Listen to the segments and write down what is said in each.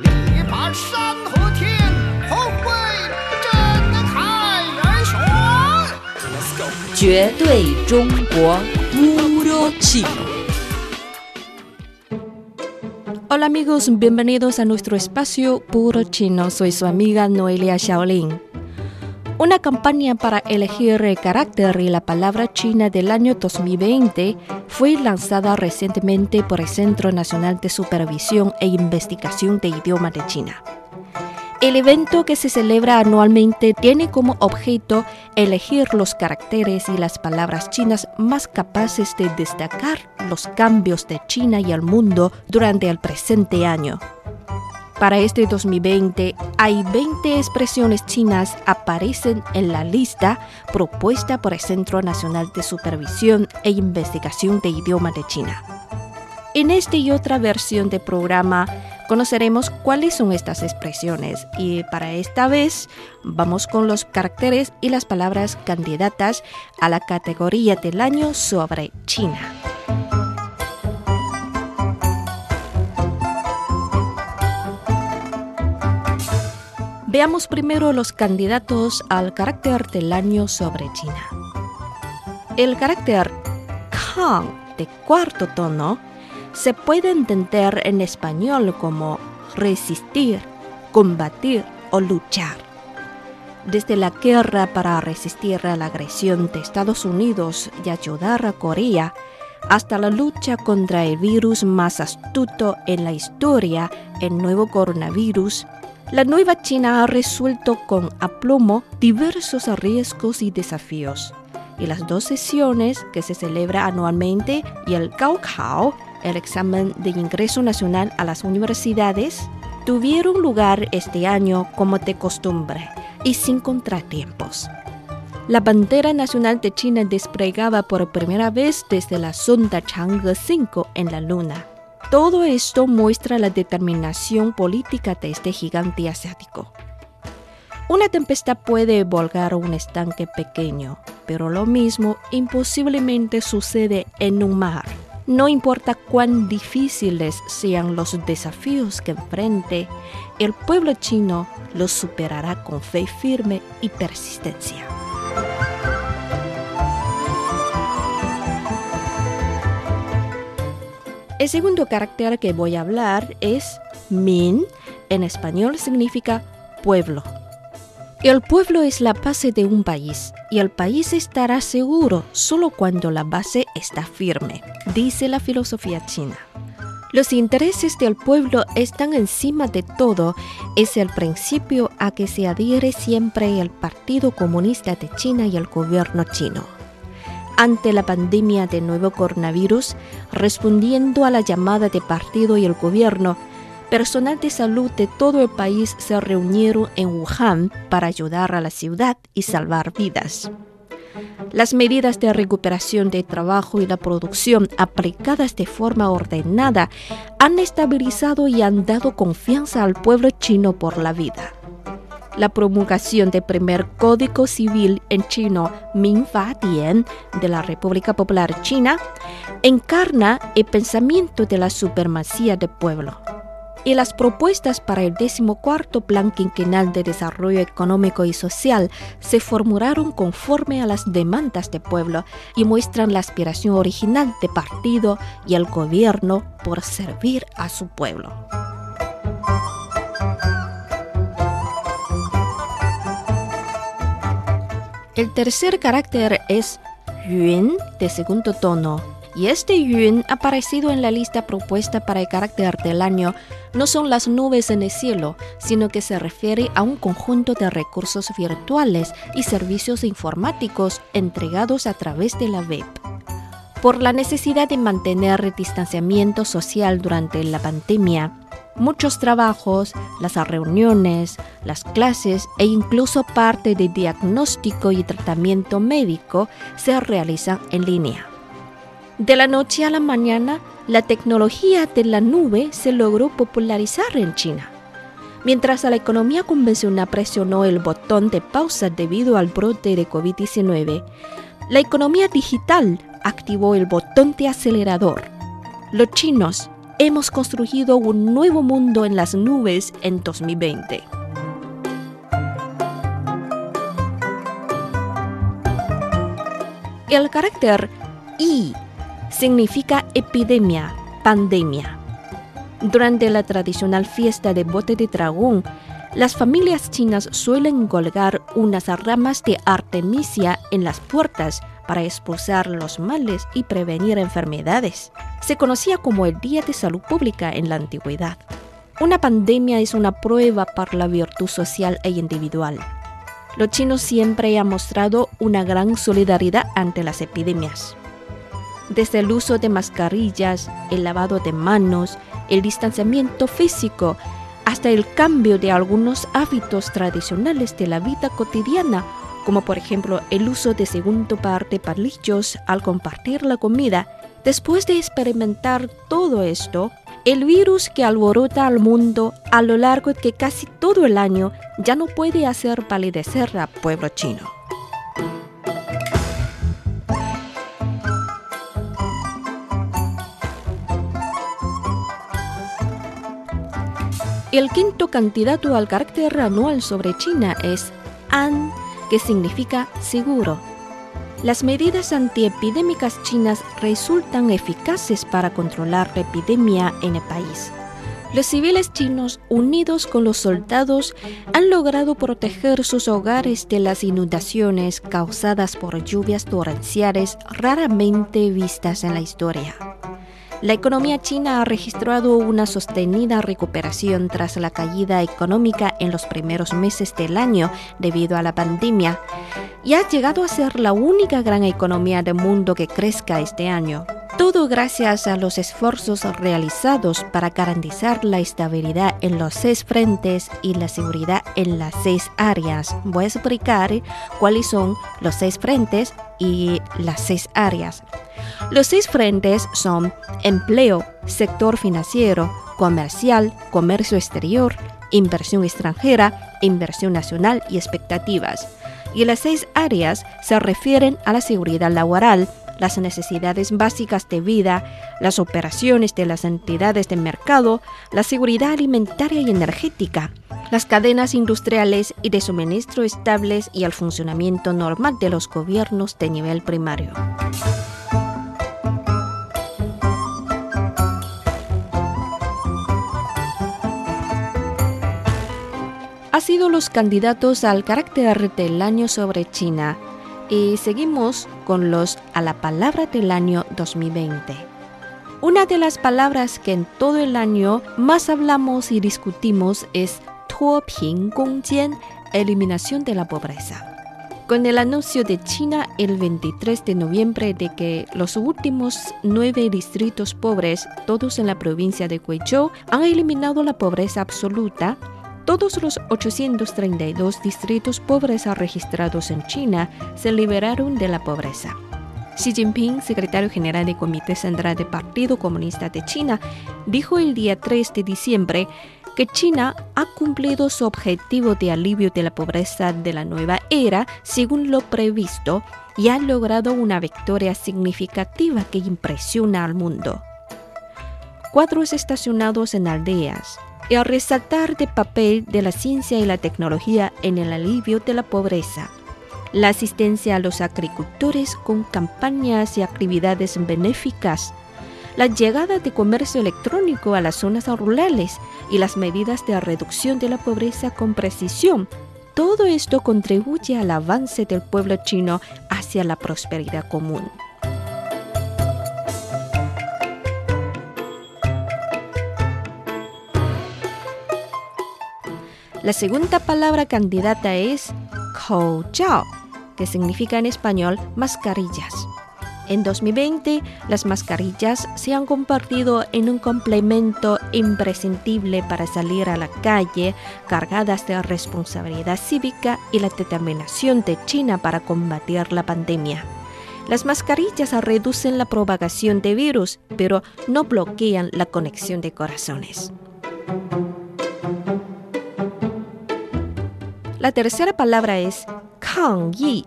力拔山河天，宏伟震撼人雄。绝对中国 Puro Chino. Hola amigos, bienvenidos a nuestro espacio Puro Chino. Soy su amiga Noelia Shaolin. Una campaña para elegir el carácter y la palabra china del año 2020 fue lanzada recientemente por el Centro Nacional de Supervisión e Investigación de Idioma de China. El evento que se celebra anualmente tiene como objeto elegir los caracteres y las palabras chinas más capaces de destacar los cambios de China y el mundo durante el presente año. Para este 2020 hay 20 expresiones chinas aparecen en la lista propuesta por el Centro Nacional de Supervisión e Investigación de Idioma de China. En esta y otra versión del programa conoceremos cuáles son estas expresiones y para esta vez vamos con los caracteres y las palabras candidatas a la categoría del año sobre China. Veamos primero los candidatos al carácter del año sobre China. El carácter Kang de cuarto tono se puede entender en español como resistir, combatir o luchar. Desde la guerra para resistir a la agresión de Estados Unidos y ayudar a Corea, hasta la lucha contra el virus más astuto en la historia, el nuevo coronavirus, la nueva China ha resuelto con aplomo diversos riesgos y desafíos. Y las dos sesiones que se celebra anualmente y el Gaokao, el examen de ingreso nacional a las universidades, tuvieron lugar este año como de costumbre y sin contratiempos. La bandera nacional de China desplegaba por primera vez desde la sonda Chang'e 5 en la Luna. Todo esto muestra la determinación política de este gigante asiático. Una tempestad puede volcar un estanque pequeño, pero lo mismo imposiblemente sucede en un mar. No importa cuán difíciles sean los desafíos que enfrente, el pueblo chino los superará con fe firme y persistencia. El segundo carácter que voy a hablar es min. En español significa pueblo. El pueblo es la base de un país y el país estará seguro solo cuando la base está firme, dice la filosofía china. Los intereses del pueblo están encima de todo, es el principio a que se adhiere siempre el Partido Comunista de China y el gobierno chino ante la pandemia del nuevo coronavirus, respondiendo a la llamada de partido y el gobierno, personal de salud de todo el país se reunieron en Wuhan para ayudar a la ciudad y salvar vidas. Las medidas de recuperación de trabajo y la producción aplicadas de forma ordenada han estabilizado y han dado confianza al pueblo chino por la vida la promulgación del primer Código Civil en chino Minfa Dian de la República Popular China encarna el pensamiento de la supremacía del pueblo. Y las propuestas para el decimocuarto Plan Quinquenal de Desarrollo Económico y Social se formularon conforme a las demandas del pueblo y muestran la aspiración original del partido y el gobierno por servir a su pueblo. El tercer carácter es yun de segundo tono. Y este yun aparecido en la lista propuesta para el carácter del año no son las nubes en el cielo, sino que se refiere a un conjunto de recursos virtuales y servicios informáticos entregados a través de la web. Por la necesidad de mantener distanciamiento social durante la pandemia, Muchos trabajos, las reuniones, las clases e incluso parte de diagnóstico y tratamiento médico se realizan en línea. De la noche a la mañana, la tecnología de la nube se logró popularizar en China. Mientras la economía convencional presionó el botón de pausa debido al brote de COVID-19, la economía digital activó el botón de acelerador. Los chinos hemos construido un nuevo mundo en las nubes en 2020. El carácter I significa epidemia, pandemia. Durante la tradicional fiesta de bote de dragón, las familias chinas suelen colgar unas ramas de artemisia en las puertas para expulsar los males y prevenir enfermedades. Se conocía como el Día de Salud Pública en la antigüedad. Una pandemia es una prueba para la virtud social e individual. Los chinos siempre han mostrado una gran solidaridad ante las epidemias. Desde el uso de mascarillas, el lavado de manos, el distanciamiento físico, hasta el cambio de algunos hábitos tradicionales de la vida cotidiana, como por ejemplo el uso de segundo par de palillos al compartir la comida. Después de experimentar todo esto, el virus que alborota al mundo a lo largo de casi todo el año ya no puede hacer palidecer al pueblo chino. El quinto candidato al carácter anual sobre China es An, que significa seguro. Las medidas antiepidémicas chinas resultan eficaces para controlar la epidemia en el país. Los civiles chinos, unidos con los soldados, han logrado proteger sus hogares de las inundaciones causadas por lluvias torrenciales raramente vistas en la historia. La economía china ha registrado una sostenida recuperación tras la caída económica en los primeros meses del año debido a la pandemia y ha llegado a ser la única gran economía del mundo que crezca este año. Todo gracias a los esfuerzos realizados para garantizar la estabilidad en los seis frentes y la seguridad en las seis áreas. Voy a explicar cuáles son los seis frentes y las seis áreas. Los seis frentes son empleo, sector financiero, comercial, comercio exterior, inversión extranjera, inversión nacional y expectativas. Y las seis áreas se refieren a la seguridad laboral, las necesidades básicas de vida, las operaciones de las entidades de mercado, la seguridad alimentaria y energética, las cadenas industriales y de suministro estables y el funcionamiento normal de los gobiernos de nivel primario. ha sido los candidatos al carácter del año sobre China y seguimos con los a la palabra del año 2020. Una de las palabras que en todo el año más hablamos y discutimos es Tuoping Gongjian, eliminación de la pobreza. Con el anuncio de China el 23 de noviembre de que los últimos nueve distritos pobres, todos en la provincia de Guizhou, han eliminado la pobreza absoluta, todos los 832 distritos pobres registrados en China se liberaron de la pobreza. Xi Jinping, secretario general del Comité Central del Partido Comunista de China, dijo el día 3 de diciembre que China ha cumplido su objetivo de alivio de la pobreza de la nueva era según lo previsto y ha logrado una victoria significativa que impresiona al mundo. Cuadros estacionados en aldeas, y al resaltar el papel de la ciencia y la tecnología en el alivio de la pobreza. La asistencia a los agricultores con campañas y actividades benéficas, la llegada de comercio electrónico a las zonas rurales y las medidas de reducción de la pobreza con precisión. Todo esto contribuye al avance del pueblo chino hacia la prosperidad común. La segunda palabra candidata es Chao, que significa en español mascarillas. En 2020, las mascarillas se han convertido en un complemento imprescindible para salir a la calle, cargadas de responsabilidad cívica y la determinación de China para combatir la pandemia. Las mascarillas reducen la propagación de virus, pero no bloquean la conexión de corazones. La tercera palabra es Kang Yi.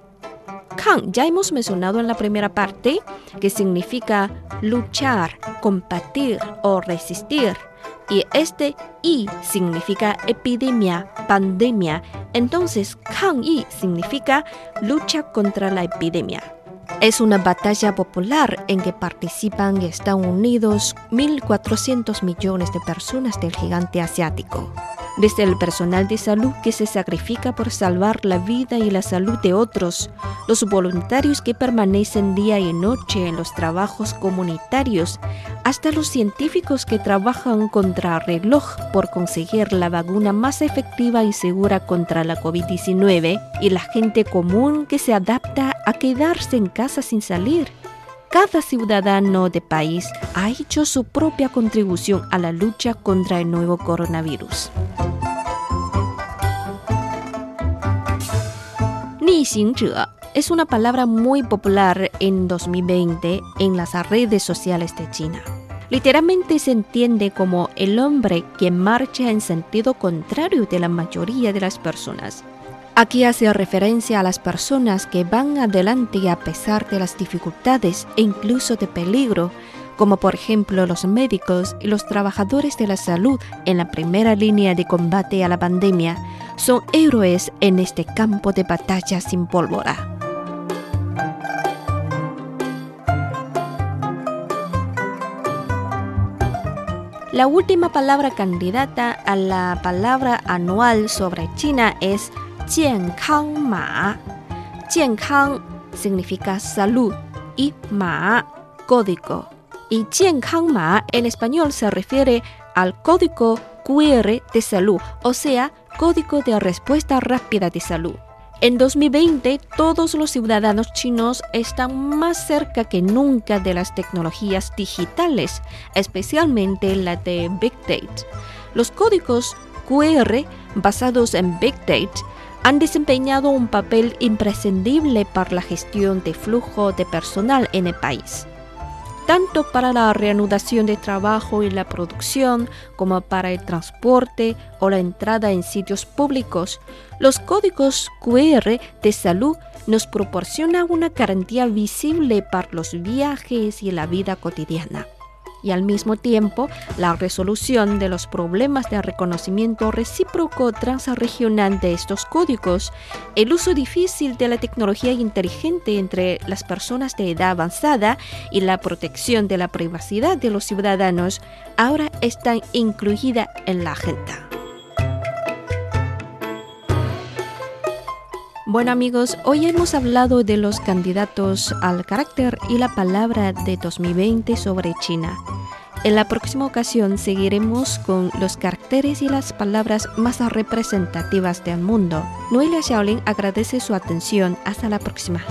Kang ya hemos mencionado en la primera parte que significa luchar, combatir o resistir. Y este I significa epidemia, pandemia. Entonces, Kang Yi significa lucha contra la epidemia. Es una batalla popular en que participan Estados Unidos 1.400 millones de personas del gigante asiático desde el personal de salud que se sacrifica por salvar la vida y la salud de otros, los voluntarios que permanecen día y noche en los trabajos comunitarios, hasta los científicos que trabajan contra reloj por conseguir la vacuna más efectiva y segura contra la COVID-19, y la gente común que se adapta a quedarse en casa sin salir cada ciudadano de país ha hecho su propia contribución a la lucha contra el nuevo coronavirus. es una palabra muy popular en 2020 en las redes sociales de China. Literalmente se entiende como el hombre que marcha en sentido contrario de la mayoría de las personas. Aquí hace referencia a las personas que van adelante a pesar de las dificultades e incluso de peligro, como por ejemplo los médicos y los trabajadores de la salud en la primera línea de combate a la pandemia, son héroes en este campo de batalla sin pólvora. La última palabra candidata a la palabra anual sobre China es Ma. Kang significa salud y Ma código. Y Ma en español se refiere al código QR de salud, o sea, código de respuesta rápida de salud. En 2020, todos los ciudadanos chinos están más cerca que nunca de las tecnologías digitales, especialmente la de Big Data. Los códigos QR basados en Big Data han desempeñado un papel imprescindible para la gestión de flujo de personal en el país, tanto para la reanudación de trabajo y la producción como para el transporte o la entrada en sitios públicos. Los códigos QR de salud nos proporcionan una garantía visible para los viajes y la vida cotidiana y al mismo tiempo la resolución de los problemas de reconocimiento recíproco transregional de estos códigos, el uso difícil de la tecnología inteligente entre las personas de edad avanzada y la protección de la privacidad de los ciudadanos ahora están incluidas en la agenda. Bueno amigos, hoy hemos hablado de los candidatos al carácter y la palabra de 2020 sobre China. En la próxima ocasión seguiremos con los caracteres y las palabras más representativas del mundo. Noelia Xiaolin agradece su atención. Hasta la próxima.